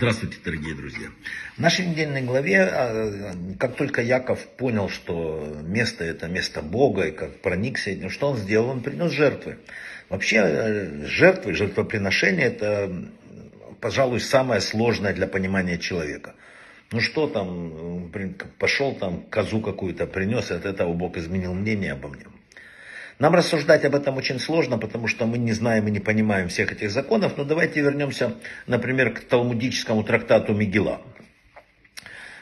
Здравствуйте, дорогие друзья. В нашей недельной главе, а, как только Яков понял, что место это место Бога, и как проникся этим, что он сделал? Он принес жертвы. Вообще, э, жертвы, жертвоприношение, это, пожалуй, самое сложное для понимания человека. Ну что там, пошел там козу какую-то принес, и от этого Бог изменил мнение обо мне. Нам рассуждать об этом очень сложно, потому что мы не знаем и не понимаем всех этих законов, но давайте вернемся, например, к талмудическому трактату Мигела.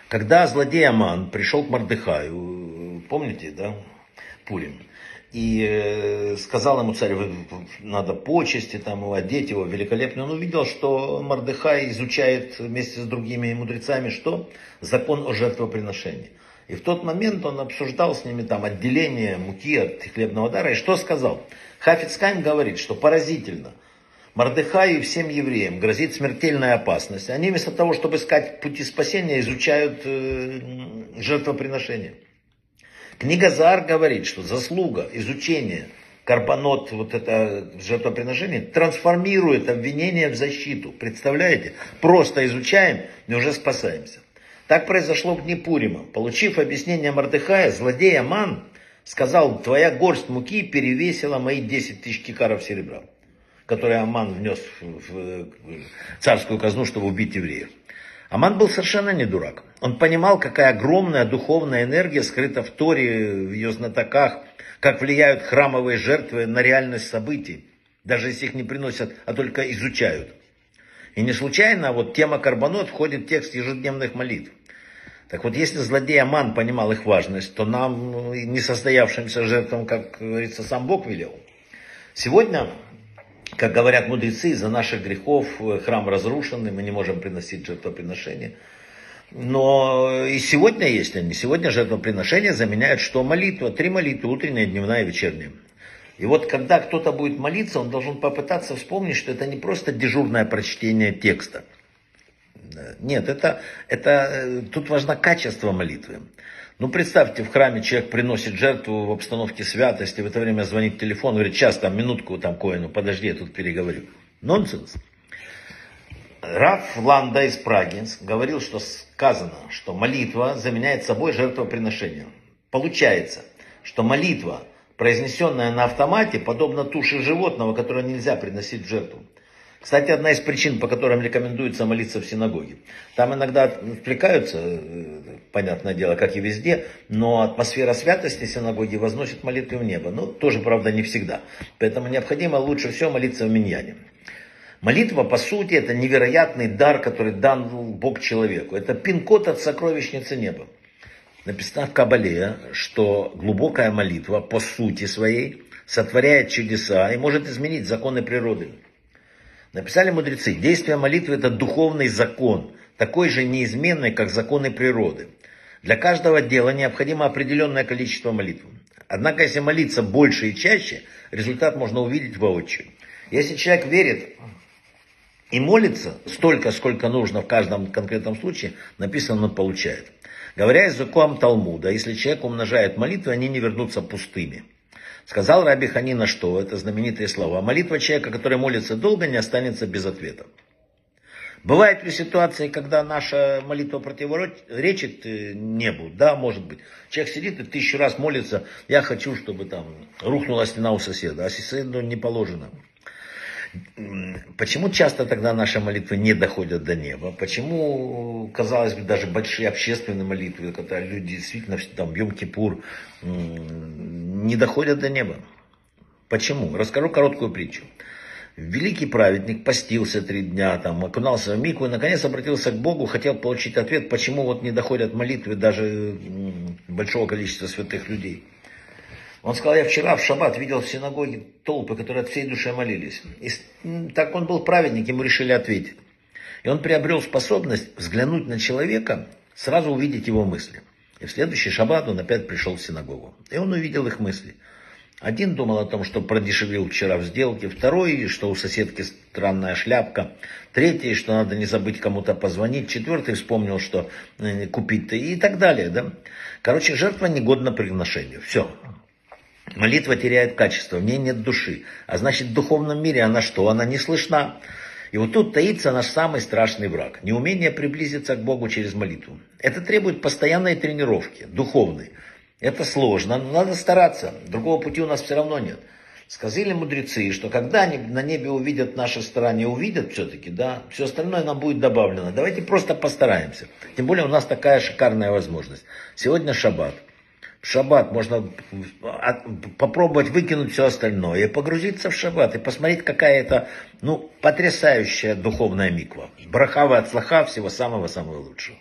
Когда злодей Аман пришел к Мардыхаю, помните, да, Пурим, и э, сказал ему царь, надо почести, там, одеть его великолепно. Он увидел, что Мардыхай изучает вместе с другими мудрецами, что? Закон о жертвоприношении. И в тот момент он обсуждал с ними там отделение муки от хлебного дара. И что сказал? Хафицкайм говорит, что поразительно. Мардыхаю и всем евреям грозит смертельная опасность. Они вместо того, чтобы искать пути спасения, изучают э, жертвоприношение. Книга Зар говорит, что заслуга изучения карбонот, вот это жертвоприношение, трансформирует обвинение в защиту. Представляете? Просто изучаем и уже спасаемся. Так произошло в дни Пурима. Получив объяснение Мардыхая, злодей Аман сказал, твоя горсть муки перевесила мои 10 тысяч кикаров серебра, которые Аман внес в царскую казну, чтобы убить евреев. Аман был совершенно не дурак. Он понимал, какая огромная духовная энергия скрыта в Торе, в ее знатоках, как влияют храмовые жертвы на реальность событий, даже если их не приносят, а только изучают. И не случайно вот тема карбонот входит в текст ежедневных молитв. Так вот, если злодей Аман понимал их важность, то нам, ну, несостоявшимся жертвам, как говорится, сам Бог велел. Сегодня, как говорят мудрецы, из-за наших грехов э, храм разрушен, и мы не можем приносить жертвоприношения. Но и сегодня есть они. Сегодня жертвоприношения заменяют что? Молитва. Три молитвы, утренняя, дневная и вечерняя. И вот когда кто-то будет молиться, он должен попытаться вспомнить, что это не просто дежурное прочтение текста – нет, это, это, э, тут важно качество молитвы. Ну, представьте, в храме человек приносит жертву в обстановке святости, в это время звонит телефон, говорит, сейчас там, минутку там коину, подожди, я тут переговорю. Нонсенс. Раф Ланда из Праги говорил, что сказано, что молитва заменяет собой жертвоприношение. Получается, что молитва, произнесенная на автомате, подобна туше животного, которое нельзя приносить в жертву. Кстати, одна из причин, по которым рекомендуется молиться в синагоге. Там иногда отвлекаются, э, понятное дело, как и везде, но атмосфера святости синагоги возносит молитвы в небо. Ну, тоже, правда, не всегда. Поэтому необходимо лучше всего молиться в миньяне. Молитва, по сути, это невероятный дар, который дан Бог человеку. Это пин-код от сокровищницы неба. Написано в Кабале, что глубокая молитва, по сути своей, сотворяет чудеса и может изменить законы природы. Написали мудрецы, действие молитвы это духовный закон, такой же неизменный, как законы природы. Для каждого дела необходимо определенное количество молитв. Однако, если молиться больше и чаще, результат можно увидеть воочию. Если человек верит и молится столько, сколько нужно в каждом конкретном случае, написано, он получает. Говоря языком Талмуда, если человек умножает молитвы, они не вернутся пустыми. Сказал Раби Ханина, что это знаменитые слова. Молитва человека, который молится долго, не останется без ответа. Бывают ли ситуации, когда наша молитва противоречит э, небу? Да, может быть. Человек сидит и тысячу раз молится, я хочу, чтобы там рухнула стена у соседа, а соседу не положено. Почему часто тогда наши молитвы не доходят до неба? Почему, казалось бы, даже большие общественные молитвы, когда люди действительно там Йом-Кипур не доходят до неба? Почему? Расскажу короткую притчу. Великий праведник постился три дня, там, окунался в мику и наконец обратился к Богу, хотел получить ответ, почему вот не доходят молитвы даже большого количества святых людей. Он сказал, я вчера в шаббат видел в синагоге толпы, которые от всей души молились. И так он был праведник, ему решили ответить. И он приобрел способность взглянуть на человека, сразу увидеть его мысли. И в следующий шаббат он опять пришел в синагогу. И он увидел их мысли. Один думал о том, что продешевил вчера в сделке, второй, что у соседки странная шляпка, третий, что надо не забыть кому-то позвонить, четвертый вспомнил, что э, купить-то и так далее. Да? Короче, жертва негодна приношению. Все, Молитва теряет качество, в ней нет души. А значит, в духовном мире она что? Она не слышна. И вот тут таится наш самый страшный враг. Неумение приблизиться к Богу через молитву. Это требует постоянной тренировки, духовной. Это сложно, но надо стараться. Другого пути у нас все равно нет. Сказали мудрецы, что когда они на небе увидят наши старания, увидят все-таки, да, все остальное нам будет добавлено. Давайте просто постараемся. Тем более у нас такая шикарная возможность. Сегодня шаббат. В шаббат можно попробовать выкинуть все остальное и погрузиться в шаббат и посмотреть, какая это, ну, потрясающая духовная миква. Брахава от слаха всего самого-самого лучшего.